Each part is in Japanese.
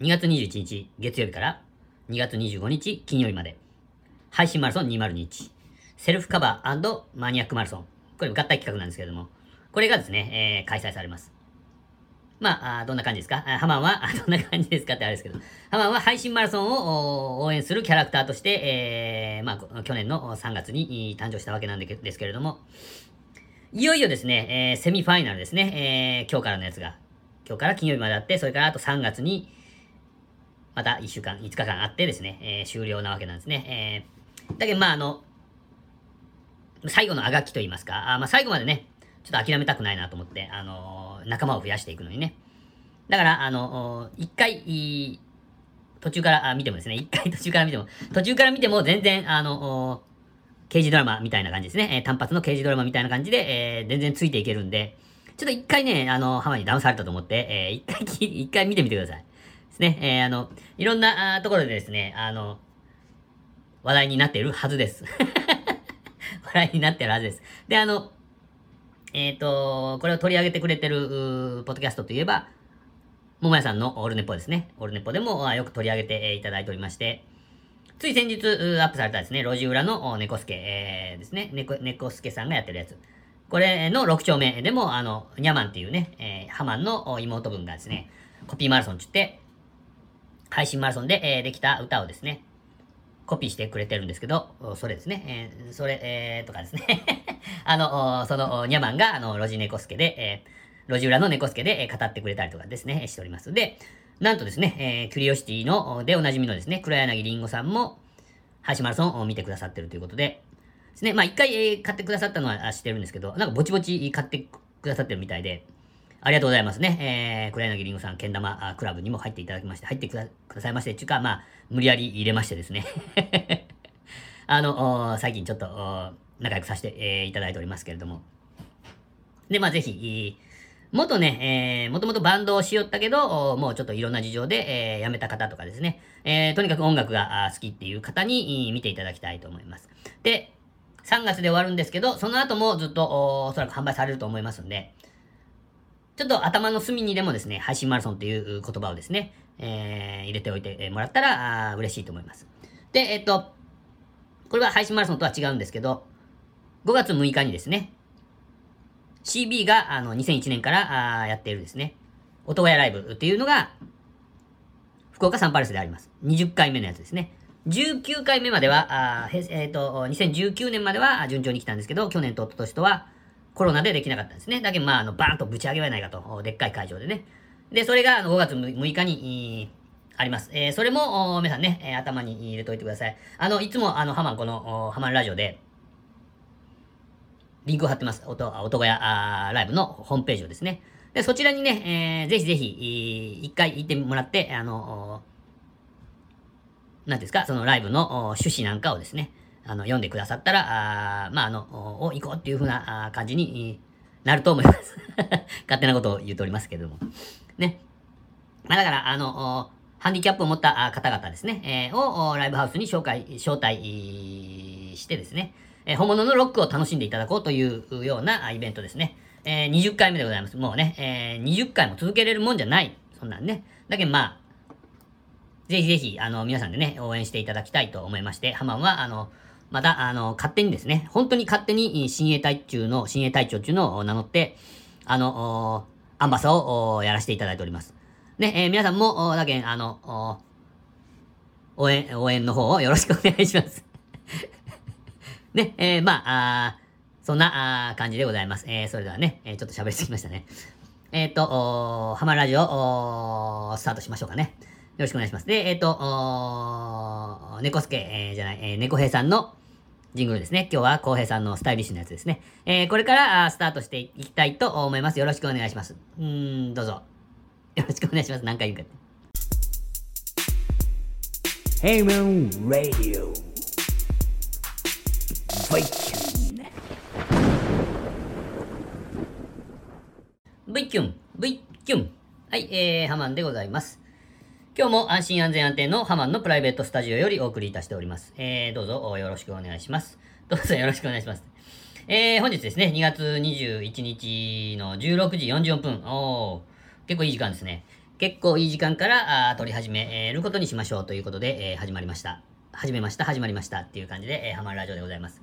2月21日月曜日から2月25日金曜日まで、配信マラソン2021、セルフカバーマニアックマラソン。これ合体企画なんですけれども、これがですね、えー、開催されます。まあ、どんな感じですか？ハマンは、どんな感じですかってあれですけど、ハマンは配信マラソンを応援するキャラクターとして、えー、まあ、去年の3月に誕生したわけなんですけれども、いよいよですね、えー、セミファイナルですね、えー、今日からのやつが、今日から金曜日まであって、それからあと3月に、また1週間、5日間あってですね、えー、終了なわけなんですね。えー、だけど、まあ、あの、最後のあがきと言いますか、あまあ、最後までね、ちょっと諦めたくないなと思って、あのー、仲間を増やしていくのにね。だから、あのー、一回、途中から見てもですね、一回 途中から見ても、途中から見ても全然、あのー、刑事ドラマみたいな感じですね。えー、単発の刑事ドラマみたいな感じで、えー、全然ついていけるんで、ちょっと一回ね、あの、浜にダウンされたと思って、えー、一回、一回見てみてください。ですね。えー、あの、いろんなあところでですね、あの、話題になっているはずです。話題になってるはずです。で、あの、えっ、ー、と、これを取り上げてくれてる、ポッドキャストといえば、桃屋さんのオールネポですね。オールネポでもよく取り上げていただいておりまして、つい先日アップされたですね、路地裏の猫助、えー、ですね、猫、猫助さんがやってるやつ。これの6丁目でも、あの、ニャマンっていうね、えー、ハマンの妹分がですね、コピーマラソンって言って、配信マラソンで、えー、できた歌をですね、コピーしてくれてるんですけど、それですね、えー、それ、えー、とかですね。あの、その、ニャマンが、あの、路地猫助で、えー、路地裏の猫助で、えー、語ってくれたりとかですね、しております。で、なんとですね、えー、キュリオシティの、でおなじみのですね、黒柳りんごさんも、配信マラソンを見てくださってるということで、ですね、まあ一回、えー、買ってくださったのは知ってるんですけど、なんかぼちぼち買ってくださってるみたいで、ありがとうございますね。えー、黒柳りんごさん、けん玉クラブにも入っていただきまして、入ってくださいまして、ちゅうか、まあ、無理やり入れましてですね。あの、最近ちょっと、仲良くさせて、えー、いただいておりますけれども。で、まあ、ぜひ、元ね、えー、もともとバンドをしよったけど、もうちょっといろんな事情で、えー、辞めた方とかですね、えー、とにかく音楽が好きっていう方に見ていただきたいと思います。で、3月で終わるんですけど、その後もずっとおおそらく販売されると思いますんで、ちょっと頭の隅にでもですね、配信マラソンという言葉をですね、えー、入れておいてもらったら、嬉しいと思います。で、えっと、これは配信マラソンとは違うんですけど、5月6日にですね、CB があの2001年からあやっているですね、音小屋ライブっていうのが、福岡サンパレスであります。20回目のやつですね。19回目までは、あえっ、ー、と、2019年までは順調に来たんですけど、去年と一昨年とは、コロナでできなかったんですね。だけど、まあ、あの、バーンとぶち上げはないかと。でっかい会場でね。で、それがあの5月6日に、あります。えー、それも、皆さんね、えー、頭に入れておいてください。あの、いつも、あの、ハマン、この、ハマンラジオで、リンクを貼ってます。音、音小屋あライブのホームページをですね。で、そちらにね、えー、ぜひぜひ、一回行ってもらって、あの、なんですか、そのライブの趣旨なんかをですね、あの、読んでくださったら、あまあ、あの、お、行こうっていうふうな感じになると思います 勝手なことを言うとおりますけれども。ね。まあ、だから、あの、ハンディキャップを持った方々ですね、えー、をライブハウスに紹介、招待してですね、えー、本物のロックを楽しんでいただこうというようなイベントですね。えー、20回目でございます。もうね、えー、20回も続けれるもんじゃない。そんなんね。だけどまあ、ぜひぜひ、あの、皆さんでね、応援していただきたいと思いまして、ハマンは、あの、また、あの、勝手にですね、本当に勝手に親衛隊中の、親衛隊長中のを名乗って、あの、アンバサをやらせていただいております。ね、えー、皆さんも、だけあの、応援、応援の方を よろしくお願いします。ね、えー、まあ、あそんなあ感じでございます。えー、それではね、えー、ちょっと喋りすぎましたね。えっ、ー、と、ハマラジオ、スタートしましょうかね。よろしくお願いします。で、えっ、ー、と、猫助、えー、じゃない、えー、猫兵さんのジングルですね。今日は浩平さんのスタイリッシュなやつですね。えー、これからあスタートしていきたいと思います。よろしくお願いします。うーん、どうぞ。よろしくお願いします。何回言うかって。Hey Man Radio V キュン V キュンはい、えー、ハマンでございます。今日も安心安全安定のハマンのプライベートスタジオよりお送りいたしております。えー、どうぞよろしくお願いします。どうぞよろしくお願いします。えー、本日ですね、2月21日の16時44分。おー、結構いい時間ですね。結構いい時間からあ撮り始めることにしましょうということで、えー、始まりました。始めました、始まりましたっていう感じで、えー、ハマるラジオでございます。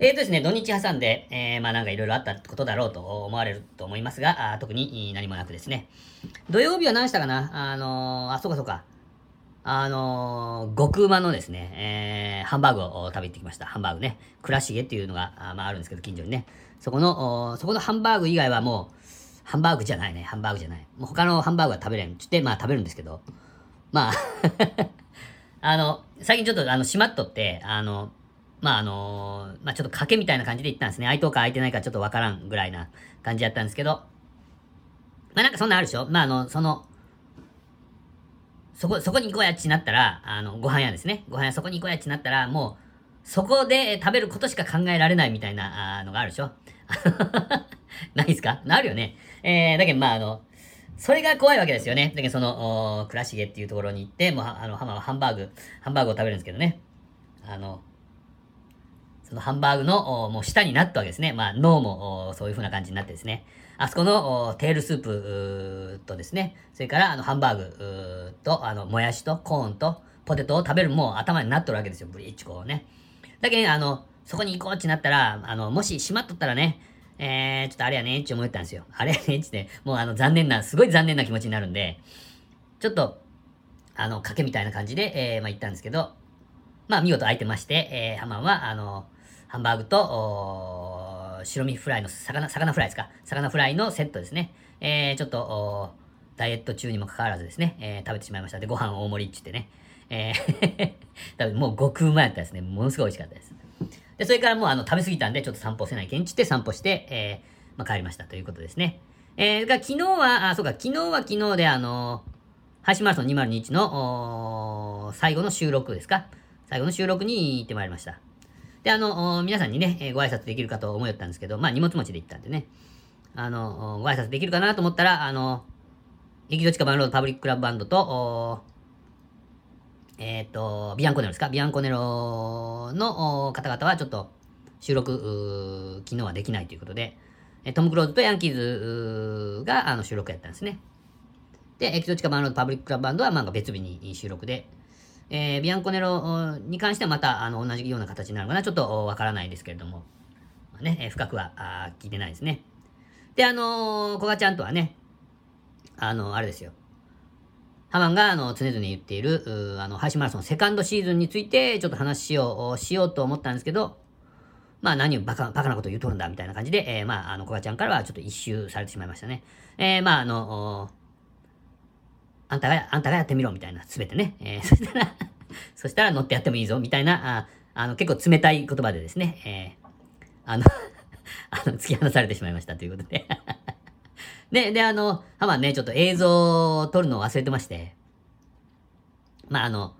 えーとですね、土日挟んで、えー、まあなんかいろいろあったことだろうと思われると思いますが、あ特に何もなくですね。土曜日は何したかな？あのー、あ、そうかそうか。あのー、極馬のですね、えー、ハンバーグを食べてきました。ハンバーグね。倉重っていうのが、あまああるんですけど、近所にね。そこの、そこのハンバーグ以外はもう、ハンバーグじゃないね。ハンバーグじゃない。もう他のハンバーグは食べれん。つって、まあ食べるんですけど。まあ あの、最近ちょっとあの、しまっとって、あの、まああのまあちょっと賭けみたいな感じで行ったんですね。空いとうか空いてないかちょっとわからんぐらいな感じやったんですけど。まあなんかそんなあるでしょ？まああの、その、そこ、そこに行こうやっちなったら、あの、ご飯屋ですね。ご飯屋そこに行こうやっちなったら、もう、そこで食べることしか考えられないみたいなあのがあるでしょ？ないですか？なるよね。えー、だけどまああの、それが怖いわけですよね。だけどその、倉重っていうところに行って、もう、あの、ハンバーグ、ハンバーグを食べるんですけどね。あの、そのハンバーグの、もう下になったわけですね。まあ、脳も、そういう風な感じになってですね。あそこの、テールスープとですね、それから、あの、ハンバーグと、あの、もやしと、コーンと、ポテトを食べるもう頭になっとるわけですよ。ブリッジこうね。だけど、ね、あの、そこに行こうってなったら、あの、もし閉まっとったらね、えー、ちょっとあれやねって思ったんですよ。あれやねって、ねもうあの、残念な、すごい残念な気持ちになるんで、ちょっと、あの、賭けみたいな感じで、えー、まあ、行ったんですけど、まあ、見事空いてまして、えー、ハマンは、あの、ハンバーグと、白身フライの、魚、魚フライですか魚フライのセットですね。えー、ちょっと、ダイエット中にもかかわらずですね、えー、食べてしまいました。で、ご飯大盛りって言ってね。えー 多分もう極うまやったですね。ものすごい美味しかったです。で、それからもうあの食べ過ぎたんで、ちょっと散歩せないけんちって散歩して、えー、まあ、帰りましたということですね。えー、が昨日は、あ、そうか、昨日は昨日であの配信マラソン2021の、最後の収録ですか最後の収録に行ってまいりました。で、あの、皆さんにね、えー、ご挨拶できるかと思いよったんですけど、まあ荷物持ちで行ったんでね、あの、ご挨拶できるかなと思ったら、あの、駅どちかバンロードパブリッククラブバンドと、えっ、ー、と、ビアンコネロですか？ビアンコネロの方々はちょっと収録、昨日はできないということで、トム・クローズとヤンキーズがあの収録やったんですね。で、エキゾチカバンロードパブリッククラブバンドはまあ別日に収録で、えー、ビアンコネロに関してはまたあの同じような形になるのかな、ちょっとわからないですけれども、まあ、ね、深くはあ聞いてないですね。で、あのー、コガちゃんとはね、あの、あれですよ。ハマンがあの常々言っている、あの、配信マラソンセカンドシーズンについてちょっと話しよう、しようと思ったんですけど、まあ何をバカ、バカなこと言うとるんだみたいな感じで、えー、まあ、あの、コガちゃんからはちょっと一周されてしまいましたね。えー、まあ、あの、あんたが、あんたがやってみろみたいな、すべてね。えー、そしたらそしたら乗ってやってもいいぞみたいな、ああの、結構冷たい言葉でですね、えー、あの あの、突き放されてしまいましたということで で、で、あの、ハマね、ちょっと映像を撮るのを忘れてまして、まあ、あの、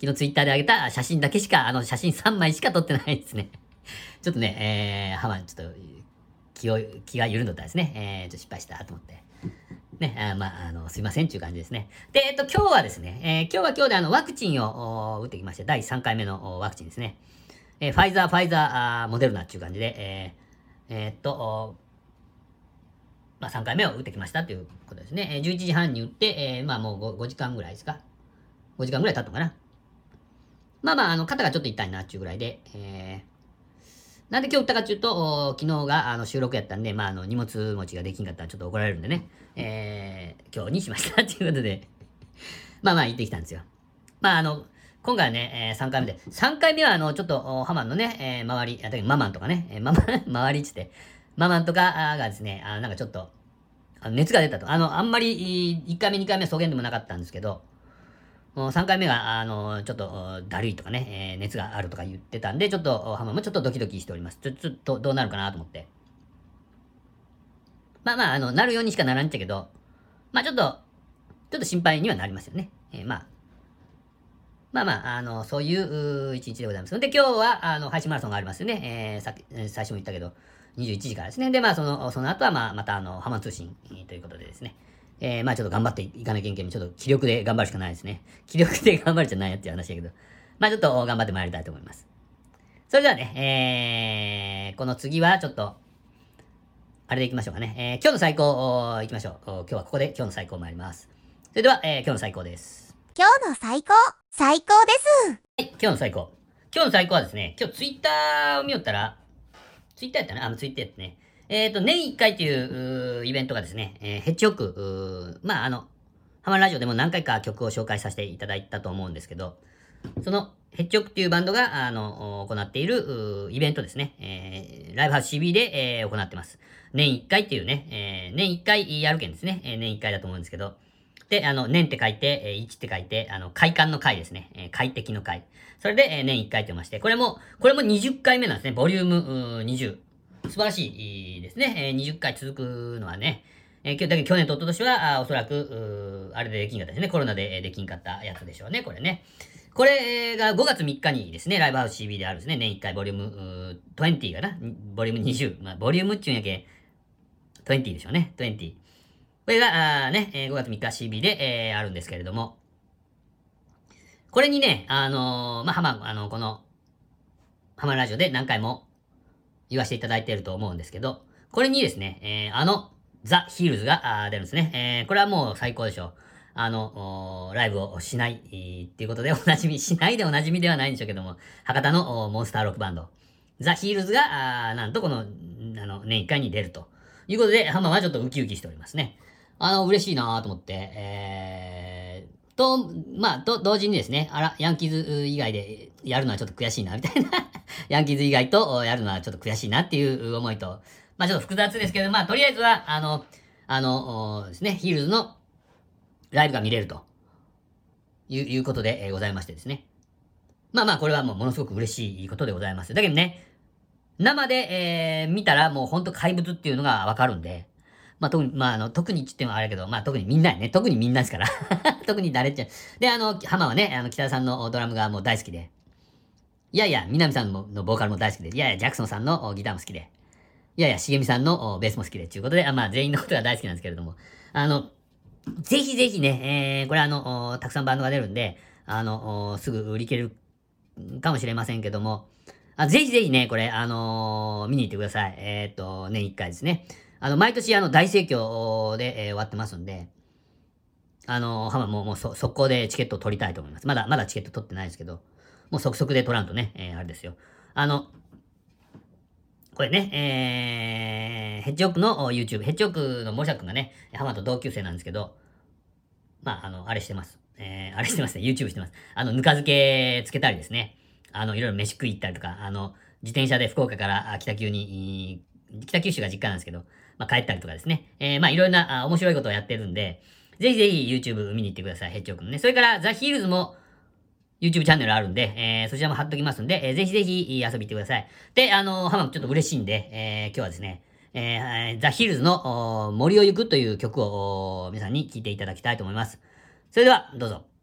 昨日ツイッターで上げた写真だけしか、あの、写真3枚しか撮ってないですね。ちょっとね、えー、ハマ、ちょっと、気を、気が緩んどったですね。えー、ちょっと失敗したと思って。ね、あまあ、あの、すいませんっていう感じですね。で、えっと、今日はですね、えー、今日は今日であの、ワクチンを打ってきまして、第3回目のワクチンですね。えー、ファイザー、ファイザー、あーモデルナっていう感じで、えー、えー、っと、まあ、3回目を打ってきましたということですね。えー、11時半に打って、えー、まあもう 5, 5時間ぐらいですか？5時間ぐらい経ったのかな？まあまあ、あの、肩がちょっと痛いなっていうぐらいで、えー、なんで今日打ったかっていうと、昨日があの収録やったんで、まあ、あの、荷物持ちができんかったらちょっと怒られるんでね、えー、今日にしました。っていうことで。まあまあ行ってきたんですよ。まああの、今回はね、えー、3回目で、3回目はあの、ちょっと、ハマンのね、えー、周り、あ、だママンとかね、えー、ママ、周りっつって、ママンとかがですね、あなんかちょっと、あ熱が出たと。あの、あんまり、1回目、2回目は、草原でもなかったんですけど、3回目が、あの、ちょっと、だるいとかね、えー、熱があるとか言ってたんで、ちょっと、ハマもちょっとドキドキしております。ちょ、ちょっと、どうなるかなと思って。まあまあ、あの、なるようにしかならんっちゃけど、まあちょっと、ちょっと心配にはなりますよね。えー、まあ、まあまあ、あの、そういう一日でございます。で、今日は、あの、配信マラソンがありますよね。えー、さっき、最初も言ったけど、21時からですね。で、まあ、その、その後は、まあ、また、あの、ハマ通信、ということでですね。えー、まあちょっと頑張っていかなきゃいけんけど、ちょっと気力で頑張るしかないですね。気力で頑張るじゃないやっていう話だけど、まあちょっと頑張ってまいりたいと思います。それではね、えー、この次はちょっと、あれでいきましょうかね。えー、今日の最高、いきましょう。今日はここで今日の最高参ります。それでは、えー、今日の最高です。今日の最高、最高です。はい、今日の最高。今日の最高はですね、今日ツイッターを見よったら、ツイッターやったなあのツイッターやったね。えっ、ー、と、年1回というイベントがですね、えー、ヘッジホック、まあ、あの、ハマラジオでも何回か曲を紹介させていただいたと思うんですけど、そのヘッジョクっていうバンドが、あの、行っている、イベントですね。えー、ライブハウス CB で、えー、行ってます。年1回っていうね、えー、年1回やるけんですね。えー、年1回だと思うんですけど。で、あの、年って書いて、えー、1って書いて、あの、快感の回ですね。えー、快適の回。それで、えー、年1回と言いまして、これも、これも20回目なんですね。ボリューム20。素晴らしいですね。えー、20回続くのはね。えー、だけ去年と一昨年は、あおそらく、あれでできんかったですね。コロナでできんかったやつでしょうね、これね。これが5月3日にですね、ライブハウス CB であるですね、年1回ボリューム20かな？ボリューム20。まあ、ボリュームっちゅうんやけ、20でしょうね、20。これが、あね、5月3日 CB で、えー、あるんですけれども、これにね、あのー、まあ、ハマ、あの、この、ハマラジオで何回も言わせていただいていると思うんですけど、これにですね、えー、あの、ザ・ヒールズが出るんですね。えー、これはもう最高でしょう。あの、ライブをしない、っていうことでおなじみ、しないでおなじみではないんでしょうけども、博多のモンスターロックバンド、ザ・ヒールズが、あなんとこの、あの、年1回に出るということで、ハマはちょっとウキウキしておりますね。あの、嬉しいなと思って、えー、と、まあ、と、同時にですね、あら、ヤンキーズ以外でやるのはちょっと悔しいな、みたいなヤンキーズ以外とやるのはちょっと悔しいなっていう思いと、まあちょっと複雑ですけど、まあとりあえずは、あの、あの、ですね、ヒールズのライブが見れるといういうことで、え、ございましてですね。まあまあ、これはもうものすごく嬉しいことでございます。だけどね、生で、えー、見たらもうほんと怪物っていうのがわかるんで、まあ特に、まああの、特にって言ってもあれやけど、まあ特にみんなね。特にみんなですから。特に誰っちゃ。で、あの、浜はね、あの、北田さんのドラムがもう大好きで。いやいや、南さんのボーカルも大好きで。いやいや、ジャクソンさんのギターも好きで。いやいや、しげみさんのベースも好きで。ということで、あまあ全員のことが大好きなんですけれども。あの、ぜひぜひね、えー、これあの、たくさんバンドが出るんで、あの、すぐ売り切れるかもしれませんけども、あぜひぜひね、これ、あのー、見に行ってください。えっ、と、年1回ですね。あの、毎年あの、大盛況で、えー、終わってますんで、あのー、ハマももう速攻でチケットを取りたいと思います。まだ、まだチケット取ってないですけど、もう即速で取らんとね、えー、あれですよ。あの、これね、えー、ヘッジオークの YouTube、ヘッジオークのモシャ君がね、ハマと同級生なんですけど、まあ、あの、あれしてます。えー、あれしてますね。YouTube してます。あの、ぬか漬けつけたりですね。あの、いろいろ飯食い行ったりとか、あの、自転車で福岡から北九に、北九州が実家なんですけど、まあ、帰ったりとかですね。えー、まあ、いろいろなあ面白いことをやってるんで、ぜひぜひ YouTube 見に行ってください。ヘッジオークのね。それから、ザ・ヒールズも、YouTube チャンネルあるんで、えー、そちらも貼っときますんで、えー、ぜひぜひ遊びに行ってください。で、あのー、ハマちょっと嬉しいんで、えー、今日はですね、えー、ザ・ヒルズの森を行くという曲を皆さんに聴いていただきたいと思います。それでは、どうぞ。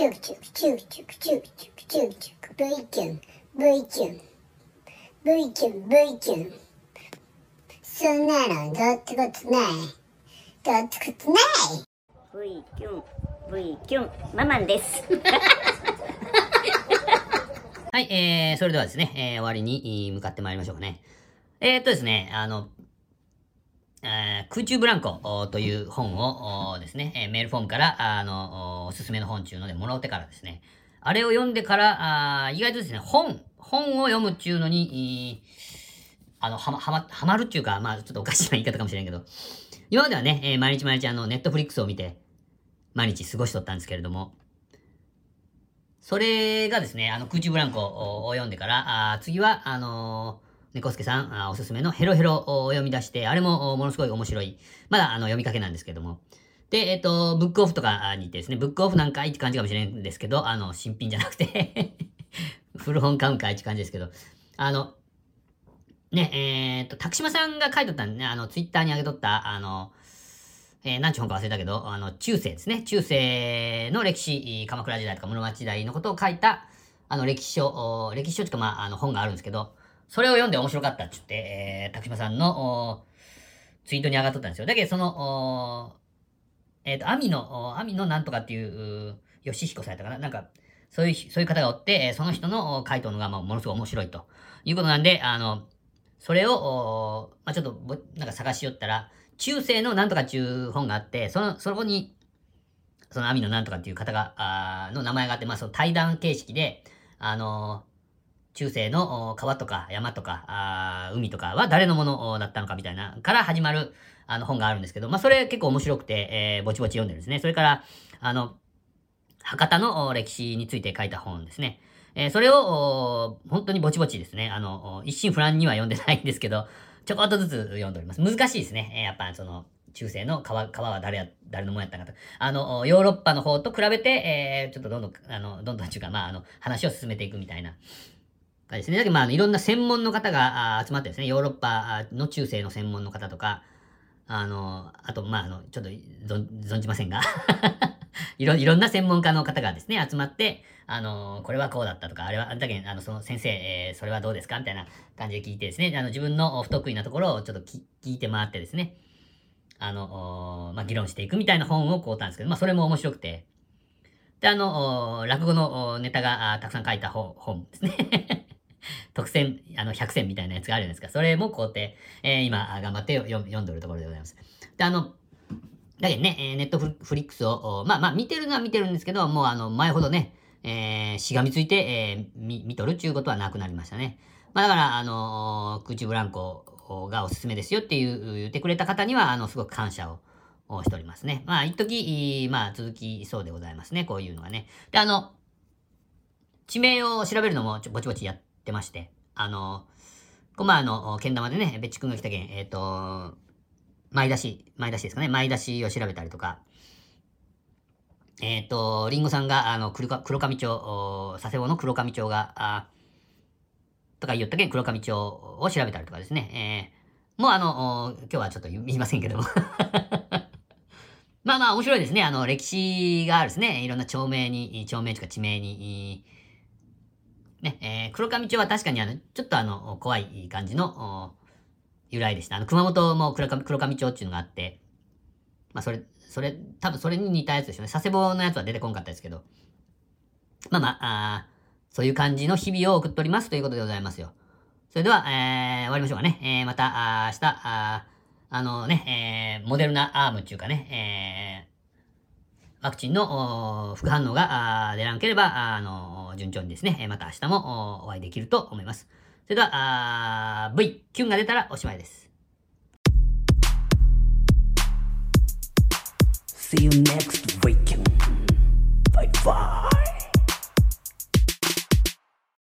チューチューチューチューチューチューチューチュー V キュン V キュン V キュン V キュンそんなのどうってことないどうってことない V キュン V キュンハマンですはい、えー、それではですね、えー、終わりに向かってまいりましょうかね。えー、っとですね、あの、え空中ブランコという本をですね、えメールフォームから、あの、おすすめの本中のでもらってからですね、あれを読んでから、あ意外とですね、本、本を読むっちゅうのに、あの、はま、はま、はまるっていうか、まあ、ちょっとおかしな言い方かもしれんけど、今まではね、えー毎日毎日あの、ネットフリックスを見て、毎日過ごしとったんですけれども、それがですね、あの、空中ブランコを読んでから、あ次は、あのー猫助さんあおすすめのヘロヘロを読み出して、あれもものすごい面白い。まだあの読みかけなんですけども。で、えっ、と、ブックオフとかに行ってですね、ブックオフなんかいって感じかもしれないんですけど、あの、新品じゃなくて 古本買うんかいって感じですけど、あの、ね、えっ、と、拓島さんが書いとったんね、あの、ツイッターに上げとった、あの、えー、何ちゅう本か忘れたけど、あの、中世ですね。中世の歴史、鎌倉時代とか室町時代のことを書いた、あの、歴史書、歴史書というか、まあ、あの、本があるんですけど、それを読んで面白かったって言って、えー、拓島さんの、ツイートに上がっとったんですよ。だけど、その、えっ、と、網の、お網のなんとかっていう、う吉彦さんやったかな？なんか、そういう、そういう方がおって、その人の回答のが、まあ、ものすごい面白いということなんで、あの、それを、まあ、ちょっとぼ、なんか探しよったら、中世のなんとかっていう本があって、その、そこに、その網のなんとかっていう方が、あの名前があって、まあ、その対談形式で、あの中世の川とか山とか、あー海とかは誰のものだったのかみたいな、から始まる、あの本があるんですけど、まあ、それ結構面白くて、えーぼちぼち読んでるんですね。それから、あの、博多の歴史について書いた本ですね。えーそれを、本当にぼちぼちですね。あの、一心不乱には読んでないんですけど、ちょこっとずつ読んでおります。難しいですね。えーやっぱその、中世の川、川は誰や、誰のもんやったかと。あの、ヨーロッパの方と比べて、えーちょっとどんどん、あの、どんどんっていうか、まあ、あの、話を進めていくみたいな。感じですね。だけど、まあ、いろんな専門の方が集まってですね、ヨーロッパの中世の専門の方とか、あの、あと、まあ、あの、ちょっと存じませんが、いろ、いろんな専門家の方がですね、集まって、あの、これはこうだったとか、あれは、あんだけ、あの、その先生、えーそれはどうですか？みたいな感じで聞いてですね、あの、自分の不得意なところをちょっと聞いて回ってですね、あの、まあ、議論していくみたいな本を買うたんですけど、まあ、それも面白くて、で、あの、落語のネタがたくさん書いた本ですね。特選、あの、100選みたいなやつがあるじゃないですか。それも買うて、えー今、頑張って読んでるところでございます。で、あの、だけどね、えーネットフリックスを、まあまあ見てるのは見てるんですけど、もうあの、前ほどね、えーしがみついて、えー見、見とるっていうことはなくなりましたね。まあだから、あのー空中ブランコがおすすめですよっていう、言ってくれた方には、あの、すごく感謝ををしておりますね。まあ、一時、まあ、続きそうでございますね。こういうのがね。で、あの、地名を調べるのもちょぼちぼちやってまして、あの、こまあ、の、けん玉でね、べっちくんが来たけん、えっ、と、前出し、前出しですかね、前出しを調べたりとか、えっ、と、りんごさんが、あの、黒か黒上町、佐世保の黒上町が、あとか言ったけん、黒上町を調べたりとかですね、えー、もうあの、今日はちょっと言いませんけども。まあまあ面白いですね。あの、歴史があるですね。いろんな町名に、町名とか地名に、ね、えー黒上町は確かにあの、ちょっとあの、怖い感じの、由来でした。あの、熊本も黒上黒上町っていうのがあって、まあそれ、それ、多分それに似たやつですよね。佐世保のやつは出てこんかったですけど。まあまあ、あそういう感じの日々を送っておりますということでございますよ。それでは、えー、終わりましょうかね。えー、また、あ明日、ああのね、えー、モデルナアームっていうかね、えー、ワクチンの副反応が出らなければ、あの、順調にですね、また明日もお会いできると思います。それでは、V、キュンが出たらおしまいです。See you next weekend. Bye bye.